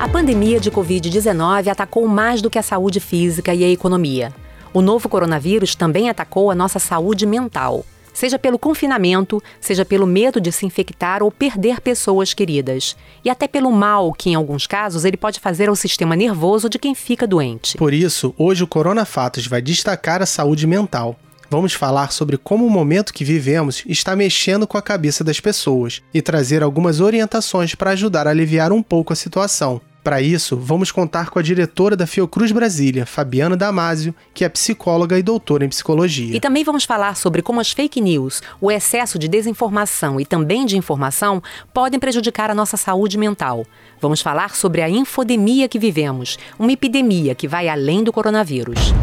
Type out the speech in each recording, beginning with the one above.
A pandemia de Covid-19 atacou mais do que a saúde física e a economia. O novo coronavírus também atacou a nossa saúde mental, seja pelo confinamento, seja pelo medo de se infectar ou perder pessoas queridas, e até pelo mal que, em alguns casos, ele pode fazer ao sistema nervoso de quem fica doente. Por isso, hoje o Corona Fatos vai destacar a saúde mental. Vamos falar sobre como o momento que vivemos está mexendo com a cabeça das pessoas e trazer algumas orientações para ajudar a aliviar um pouco a situação. Para isso, vamos contar com a diretora da Fiocruz Brasília, Fabiana Damasio, que é psicóloga e doutora em psicologia. E também vamos falar sobre como as fake news, o excesso de desinformação e também de informação podem prejudicar a nossa saúde mental. Vamos falar sobre a infodemia que vivemos, uma epidemia que vai além do coronavírus.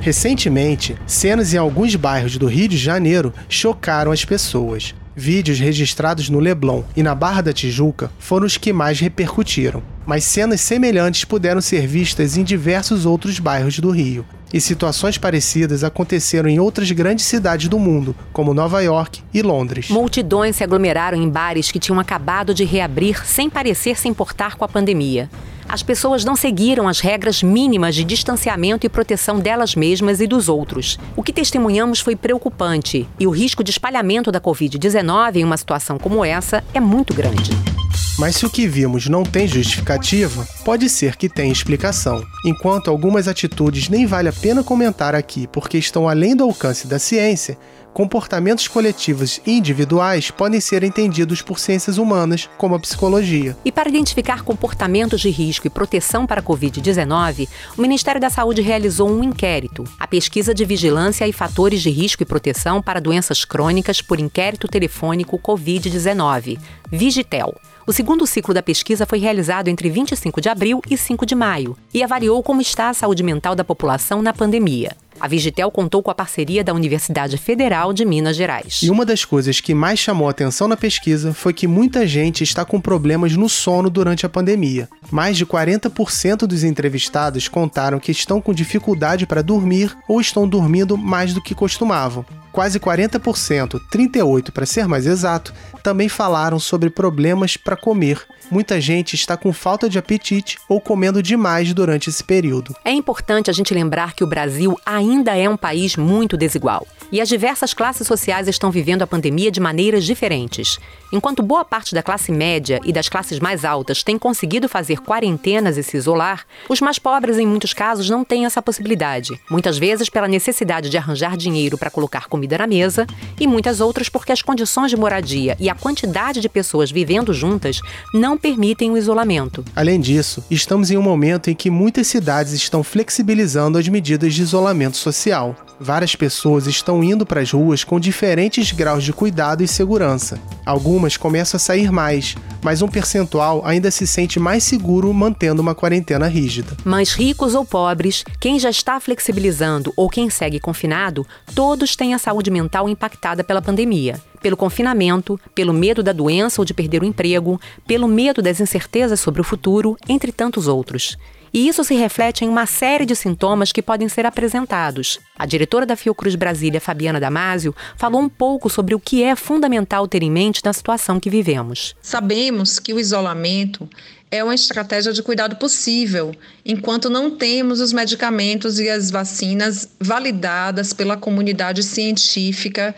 Recentemente, cenas em alguns bairros do Rio de Janeiro chocaram as pessoas. Vídeos registrados no Leblon e na Barra da Tijuca foram os que mais repercutiram, mas cenas semelhantes puderam ser vistas em diversos outros bairros do Rio. E situações parecidas aconteceram em outras grandes cidades do mundo, como Nova York e Londres. Multidões se aglomeraram em bares que tinham acabado de reabrir sem parecer se importar com a pandemia as pessoas não seguiram as regras mínimas de distanciamento e proteção delas mesmas e dos outros. O que testemunhamos foi preocupante e o risco de espalhamento da Covid-19 em uma situação como essa é muito grande. Mas se o que vimos não tem justificativa, pode ser que tenha explicação. Enquanto algumas atitudes nem vale a pena comentar aqui porque estão além do alcance da ciência, comportamentos coletivos e individuais podem ser entendidos por ciências humanas, como a psicologia. E para identificar comportamentos de risco e proteção para a Covid-19, o Ministério da Saúde realizou um inquérito, a Pesquisa de Vigilância e Fatores de Risco e Proteção para Doenças Crônicas por Inquérito Telefônico Covid-19, Vigitel. O segundo ciclo da pesquisa foi realizado entre 25 de abril e 5 de maio e avaliou como está a saúde mental da população na pandemia. A Vigitel contou com a parceria da Universidade Federal de Minas Gerais. E uma das coisas que mais chamou atenção na pesquisa foi que muita gente está com problemas no sono durante a pandemia. Mais de 40% dos entrevistados contaram que estão com dificuldade para dormir ou estão dormindo mais do que costumavam. Quase 40%, 38% para ser mais exato, também falaram sobre problemas para comer. Muita gente está com falta de apetite ou comendo demais durante esse período. É importante a gente lembrar que o Brasil ainda é um país muito desigual e as diversas classes sociais estão vivendo a pandemia de maneiras diferentes. Enquanto boa parte da classe média e das classes mais altas tem conseguido fazer quarentenas e se isolar, os mais pobres, em muitos casos, não têm essa possibilidade. Muitas vezes pela necessidade de arranjar dinheiro para colocar comida na mesa, e muitas outras porque as condições de moradia e a quantidade de pessoas vivendo juntas não permitem o isolamento. Além disso, estamos em um momento em que muitas cidades estão flexibilizando as medidas de isolamento social. Várias pessoas estão indo para as ruas com diferentes graus de cuidado e segurança. Algumas começam a sair mais, mas um percentual ainda se sente mais seguro mantendo uma quarentena rígida. Mas ricos ou pobres, quem já está flexibilizando ou quem segue confinado, todos têm a saúde mental impactada pela pandemia. Pelo confinamento, pelo medo da doença ou de perder o emprego, pelo medo das incertezas sobre o futuro, entre tantos outros. E isso se reflete em uma série de sintomas que podem ser apresentados. A diretora da Fiocruz Brasília, Fabiana Damasio, falou um pouco sobre o que é fundamental ter em mente na situação que vivemos. Sabemos que o isolamento é uma estratégia de cuidado possível, enquanto não temos os medicamentos e as vacinas validadas pela comunidade científica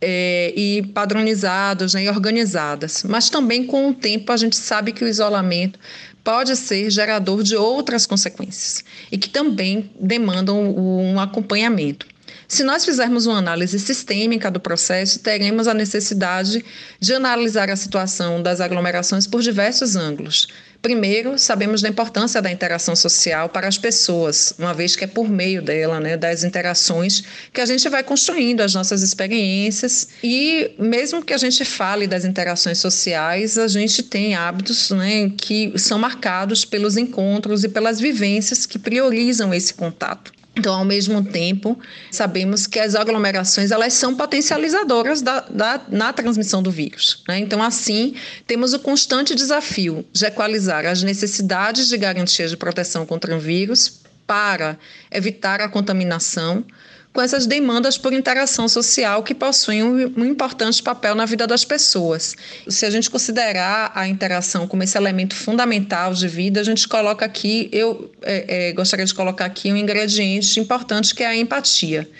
é, e padronizados né, e organizadas. Mas também com o tempo a gente sabe que o isolamento pode ser gerador de outras consequências e que também demandam um acompanhamento. Se nós fizermos uma análise sistêmica do processo, teremos a necessidade de analisar a situação das aglomerações por diversos ângulos, Primeiro, sabemos da importância da interação social para as pessoas, uma vez que é por meio dela, né, das interações, que a gente vai construindo as nossas experiências. E mesmo que a gente fale das interações sociais, a gente tem hábitos né, que são marcados pelos encontros e pelas vivências que priorizam esse contato. Então, ao mesmo tempo, sabemos que as aglomerações elas são potencializadoras da, da na transmissão do vírus. Né? Então, assim, temos o constante desafio de equalizar as necessidades de garantia de proteção contra o vírus para evitar a contaminação, com essas demandas por interação social que possuem um, importante papel na vida das pessoas. Se a gente considerar a interação como esse elemento fundamental de vida, a gente coloca aqui, eu é, é, gostaria de colocar aqui um ingrediente importante que é a empatia.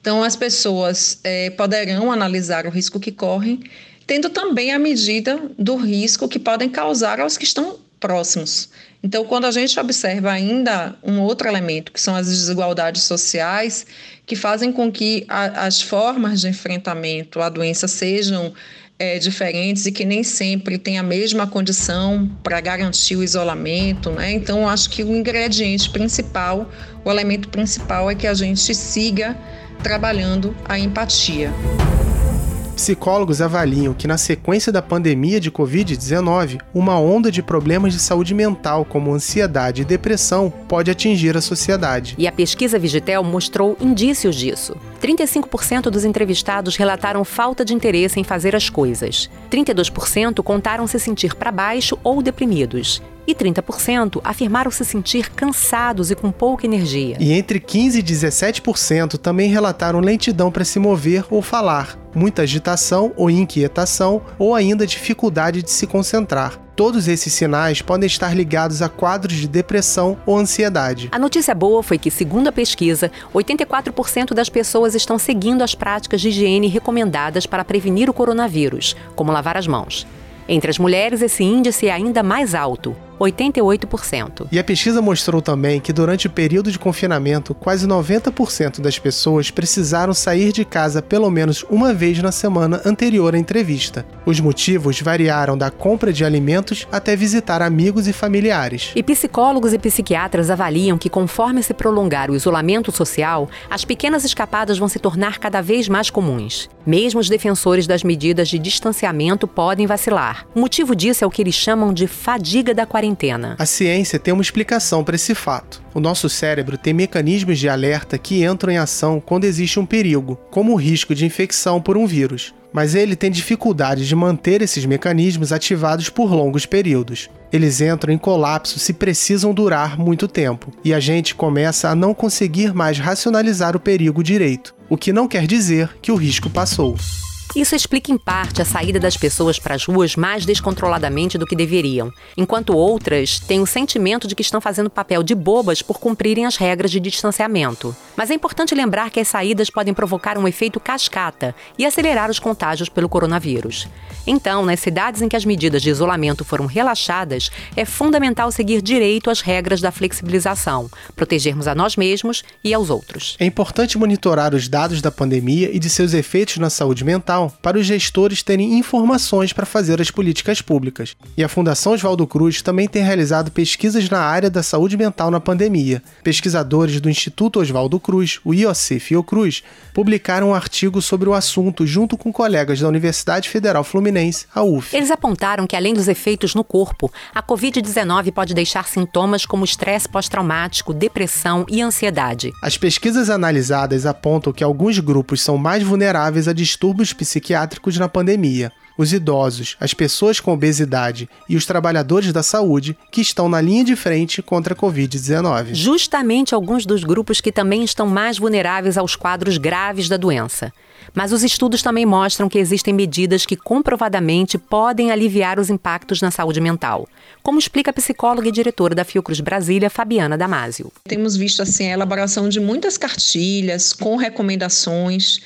Então, as pessoas é, poderão analisar o risco que correm, tendo também a medida do risco que podem causar aos que estão próximos. Então, quando a gente observa ainda um outro elemento, que são as desigualdades sociais, que fazem com que a, as formas de enfrentamento à doença sejam é, diferentes e que nem sempre tem a mesma condição para garantir o isolamento, né? Então, acho que o ingrediente principal, o elemento principal é que a gente siga trabalhando a empatia. Psicólogos avaliam que, na sequência da pandemia de Covid-19, uma onda de problemas de saúde mental, como ansiedade e depressão, pode atingir a sociedade. E a pesquisa Vigitel mostrou indícios disso. 35% dos entrevistados relataram falta de interesse em fazer as coisas. 32% contaram se sentir para baixo ou deprimidos e 30% afirmaram se sentir cansados e com pouca energia. E entre 15% e 17% também relataram lentidão para se mover ou falar, muita agitação ou inquietação ou ainda dificuldade de se concentrar. Todos esses sinais podem estar ligados a quadros de depressão ou ansiedade. A notícia boa foi que, segundo a pesquisa, 84% das pessoas estão seguindo as práticas de higiene recomendadas para prevenir o coronavírus, como lavar as mãos. Entre as mulheres, esse índice é ainda mais alto, 88%. E a pesquisa mostrou também que durante o período de confinamento, quase 90% das pessoas precisaram sair de casa pelo menos uma vez na semana anterior à entrevista. Os motivos variaram da compra de alimentos até visitar amigos e familiares. E psicólogos e psiquiatras avaliam que conforme se prolongar o isolamento social, as pequenas escapadas vão se tornar cada vez mais comuns. Mesmo os defensores das medidas de distanciamento podem vacilar. O motivo disso é o que eles chamam de fadiga da quarentena quarentena. A ciência tem uma explicação para esse fato. O nosso cérebro tem mecanismos de alerta que entram em ação quando existe um perigo, como o risco de infecção por um vírus. Mas ele tem dificuldade de manter esses mecanismos ativados por longos períodos. Eles entram em colapso se precisam durar muito tempo, e a gente começa a não conseguir mais racionalizar o perigo direito, o que não quer dizer que o risco passou. Isso explica em parte a saída das pessoas para as ruas mais descontroladamente do que deveriam, enquanto outras têm o sentimento de que estão fazendo papel de bobas por cumprirem as regras de distanciamento. Mas é importante lembrar que as saídas podem provocar um efeito cascata e acelerar os contágios pelo coronavírus. Então, nas cidades em que as medidas de isolamento foram relaxadas, é fundamental seguir direito às regras da flexibilização, protegermos a nós mesmos e aos outros. É importante monitorar os dados da pandemia e de seus efeitos na saúde mental para os gestores terem informações para fazer as políticas públicas. E a Fundação Oswaldo Cruz também tem realizado pesquisas na área da saúde mental na pandemia. Pesquisadores do Instituto Oswaldo Cruz, o IOC Fiocruz, publicaram um artigo sobre o assunto junto com colegas da Universidade Federal Fluminense, a UF. Eles apontaram que, além dos efeitos no corpo, a Covid-19 pode deixar sintomas como estresse pós-traumático, depressão e ansiedade. As pesquisas analisadas apontam que alguns grupos são mais vulneráveis a distúrbios psicológicos psiquiátricos na pandemia, os idosos, as pessoas com obesidade e os trabalhadores da saúde que estão na linha de frente contra a Covid-19. Justamente alguns dos grupos que também estão mais vulneráveis aos quadros graves da doença. Mas os estudos também mostram que existem medidas que comprovadamente podem aliviar os impactos na saúde mental, como explica a psicóloga e diretora da Fiocruz Brasília, Fabiana Damasio. Temos visto assim a elaboração de muitas cartilhas com recomendações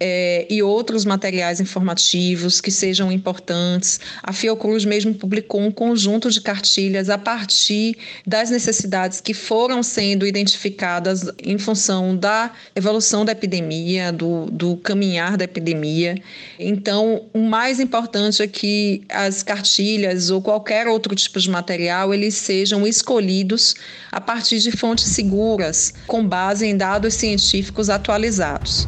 é, e outros materiais informativos que sejam importantes. A Fiocruz mesmo publicou um conjunto de cartilhas a partir das necessidades que foram sendo identificadas em função da evolução da epidemia, do, do caminhar da epidemia. Então, o mais importante é que as cartilhas ou qualquer outro tipo de material eles sejam escolhidos a partir de fontes seguras, com base em dados científicos atualizados.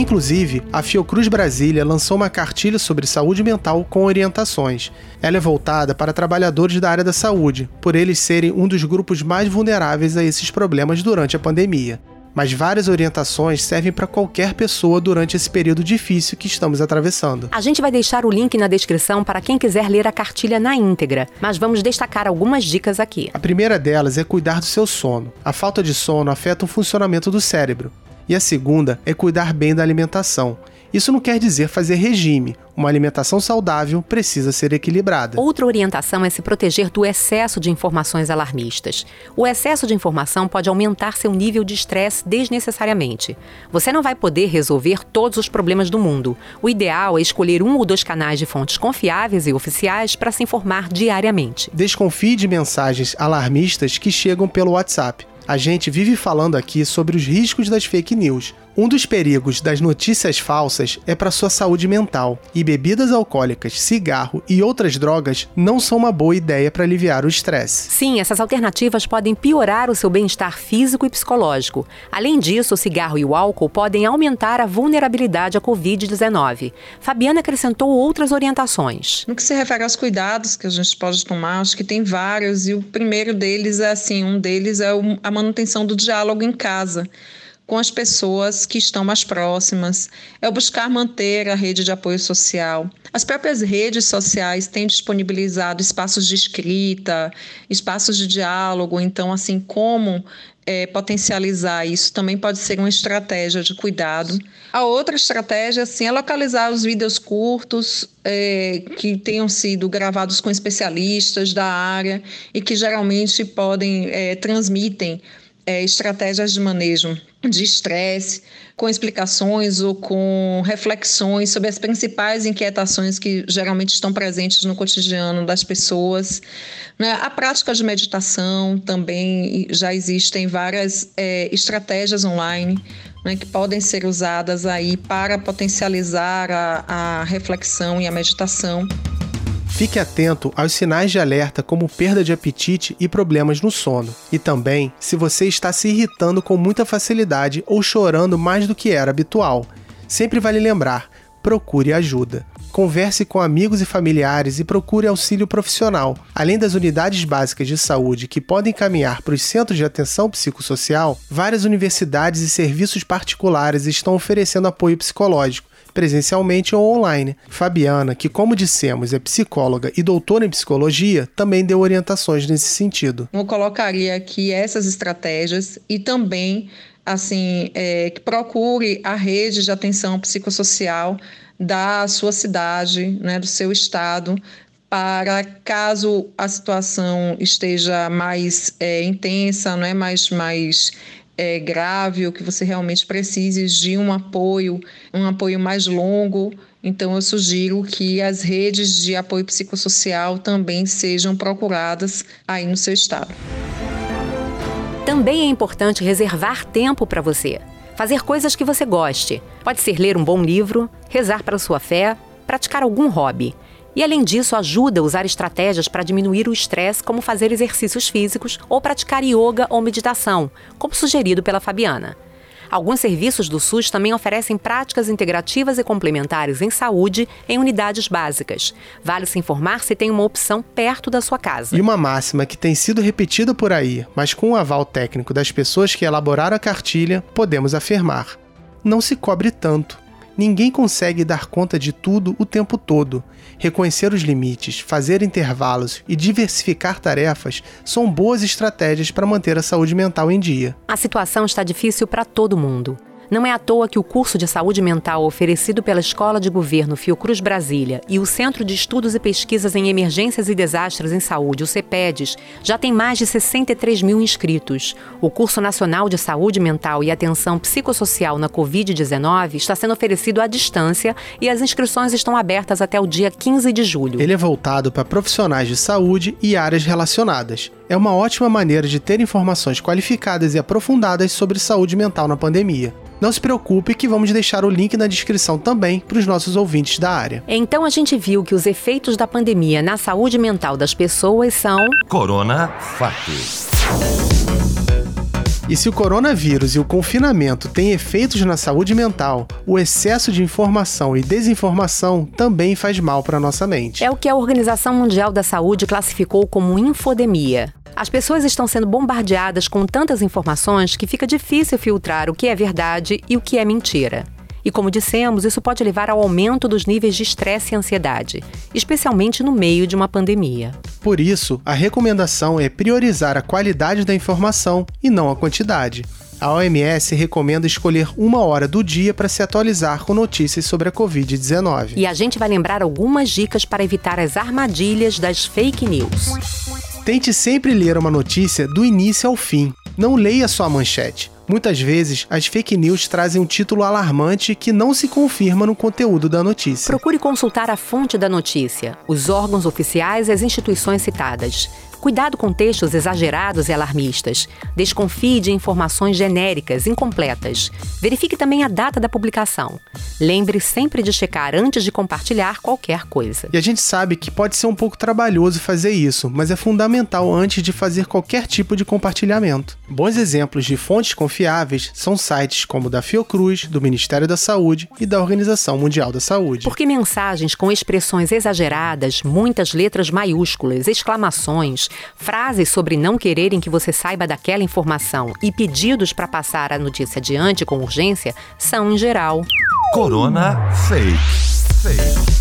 Inclusive, a Fiocruz Brasília lançou uma cartilha sobre saúde mental com orientações. Ela é voltada para trabalhadores da área da saúde, por eles serem um dos grupos mais vulneráveis a esses problemas durante a pandemia. Mas várias orientações servem para qualquer pessoa durante esse período difícil que estamos atravessando. A gente vai deixar o link na descrição para quem quiser ler a cartilha na íntegra, mas vamos destacar algumas dicas aqui. A primeira delas é cuidar do seu sono. A falta de sono afeta o funcionamento do cérebro e a segunda é cuidar bem da alimentação. Isso não quer dizer fazer regime. Uma alimentação saudável precisa ser equilibrada. Outra orientação é se proteger do excesso de informações alarmistas. O excesso de informação pode aumentar seu nível de estresse desnecessariamente. Você não vai poder resolver todos os problemas do mundo. O ideal é escolher um ou dois canais de fontes confiáveis e oficiais para se informar diariamente. Desconfie de mensagens alarmistas que chegam pelo WhatsApp. A gente vive falando aqui sobre os riscos das fake news. Um dos perigos das notícias falsas é para sua saúde mental, e bebidas alcoólicas, cigarro e outras drogas não são uma boa ideia para aliviar o estresse. Sim, essas alternativas podem piorar o seu bem-estar físico e psicológico. Além disso, o cigarro e o álcool podem aumentar a vulnerabilidade à Covid-19. Fabiana acrescentou outras orientações. No que se refere aos cuidados que a gente pode tomar, acho que tem vários, e o primeiro deles é assim: um deles é a manutenção do diálogo em casa com as pessoas que estão mais próximas, é o buscar manter a rede de apoio social. As próprias redes sociais têm disponibilizado espaços de escrita, espaços de diálogo, então, assim, como é, potencializar isso também pode ser uma estratégia de cuidado. A outra estratégia assim, é localizar os vídeos curtos é, que tenham sido gravados com especialistas da área e que geralmente podem é, transmitem é, estratégias de manejo de estresse, com explicações ou com reflexões sobre as principais inquietações que geralmente estão presentes no cotidiano das pessoas. Né? A prática de meditação também já existem várias é, estratégias online né, que podem ser usadas aí para potencializar a, a reflexão e a meditação. Fique atento aos sinais de alerta como perda de apetite e problemas no sono. E também se você está se irritando com muita facilidade ou chorando mais do que era habitual. Sempre vale lembrar: procure ajuda. Converse com amigos e familiares e procure auxílio profissional. Além das unidades básicas de saúde que podem caminhar para os centros de atenção psicossocial, várias universidades e serviços particulares estão oferecendo apoio psicológico presencialmente ou online. Fabiana, que como dissemos é psicóloga e doutora em psicologia, também deu orientações nesse sentido. Eu colocaria aqui essas estratégias e também assim é, que procure a rede de atenção psicossocial da sua cidade, né, do seu estado, para caso a situação esteja mais é, intensa, não é mais mais é, grave ou que você realmente precise de um apoio, um apoio mais longo, então eu sugiro que as redes de apoio psicossocial também sejam procuradas aí no seu estado. Também é importante reservar tempo para você. Fazer coisas que você goste. Pode ser ler um bom livro, rezar para sua fé, praticar algum hobby. E além disso, ajuda a usar estratégias para diminuir o estresse, como fazer exercícios físicos ou praticar yoga ou meditação, como sugerido pela Fabiana. Alguns serviços do SUS também oferecem práticas integrativas e complementares em saúde em unidades básicas. Vale se informar se tem uma opção perto da sua casa. E uma máxima que tem sido repetida por aí, mas com o aval técnico das pessoas que elaboraram a cartilha, podemos afirmar: não se cobre tanto. Ninguém consegue dar conta de tudo o tempo todo. Reconhecer os limites, fazer intervalos e diversificar tarefas são boas estratégias para manter a saúde mental em dia. A situação está difícil para todo mundo. Não é à toa que o curso de saúde mental oferecido pela Escola de Governo Fiocruz Brasília e o Centro de Estudos e Pesquisas em Emergências e Desastres em Saúde, o CEPEDES, já tem mais de 63 mil inscritos. O curso nacional de saúde mental e atenção psicossocial na Covid-19 está sendo oferecido à distância e as inscrições estão abertas até o dia 15 de julho. Ele é voltado para profissionais de saúde e áreas relacionadas. É uma ótima maneira de ter informações qualificadas e aprofundadas sobre saúde mental na pandemia. Não se preocupe que vamos deixar o link na descrição também para os nossos ouvintes da área. Então a gente viu que os efeitos da pandemia na saúde mental das pessoas são. Corona Fatos. E se o coronavírus e o confinamento têm efeitos na saúde mental, o excesso de informação e desinformação também faz mal para nossa mente. É o que a Organização Mundial da Saúde classificou como infodemia. As pessoas estão sendo bombardeadas com tantas informações que fica difícil filtrar o que é verdade e o que é mentira. E como dissemos, isso pode levar ao aumento dos níveis de estresse e ansiedade, especialmente no meio de uma pandemia. Por isso, a recomendação é priorizar a qualidade da informação e não a quantidade. A OMS recomenda escolher uma hora do dia para se atualizar com notícias sobre a Covid-19. E a gente vai lembrar algumas dicas para evitar as armadilhas das fake news. Tente sempre ler uma notícia do início ao fim. Não leia só a manchete. Muitas vezes, as fake news trazem um título alarmante que não se confirma no conteúdo da notícia. Procure consultar a fonte da notícia, os órgãos oficiais e as instituições citadas. Cuidado com textos exagerados e alarmistas. Desconfie de informações genéricas, incompletas. Verifique também a data da publicação. Lembre sempre de checar antes de compartilhar qualquer coisa. E a gente sabe que pode ser um pouco trabalhoso fazer isso, mas é fundamental antes de fazer qualquer tipo de compartilhamento. Bons exemplos de fontes confiáveis são sites como o da Fiocruz, do Ministério da Saúde e da Organização Mundial da Saúde. Porque mensagens com expressões exageradas, muitas letras maiúsculas, exclamações, frases sobre não quererem que você saiba daquela informação e pedidos para passar a notícia adiante com urgência são, em geral, Corona Fake.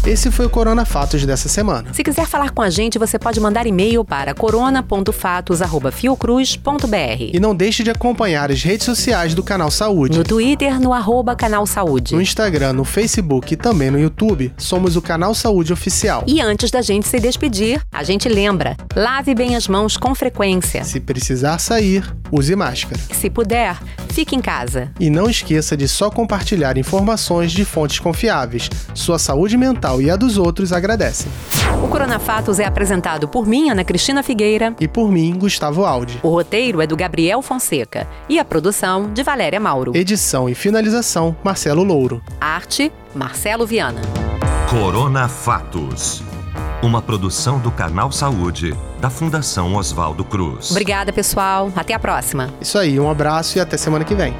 Esse foi o Corona Fatos dessa semana. Se quiser falar com a gente, você pode mandar e-mail para corona.fatos.fiocruz.br. E não deixe de acompanhar as redes sociais do Canal Saúde. No Twitter, no arroba Canal Saúde. No Instagram, no Facebook e também no YouTube, somos o Canal Saúde Oficial. E antes da gente se despedir, a gente lembra: lave bem as mãos com frequência. Se precisar sair, use máscara. Se puder, fique em casa. E não esqueça de só compartilhar informações de fontes confiáveis. Sua saúde mental e a dos outros agradecem. O Corona Fatos é apresentado por mim, Ana Cristina Figueira. E por mim, Gustavo Aldi. O roteiro é do Gabriel Fonseca. E a produção, de Valéria Mauro. Edição e finalização, Marcelo Louro. Arte, Marcelo Viana. Corona Fatos. Uma produção do Canal Saúde, da Fundação Oswaldo Cruz. Obrigada, pessoal. Até a próxima. Isso aí, um abraço e até semana que vem.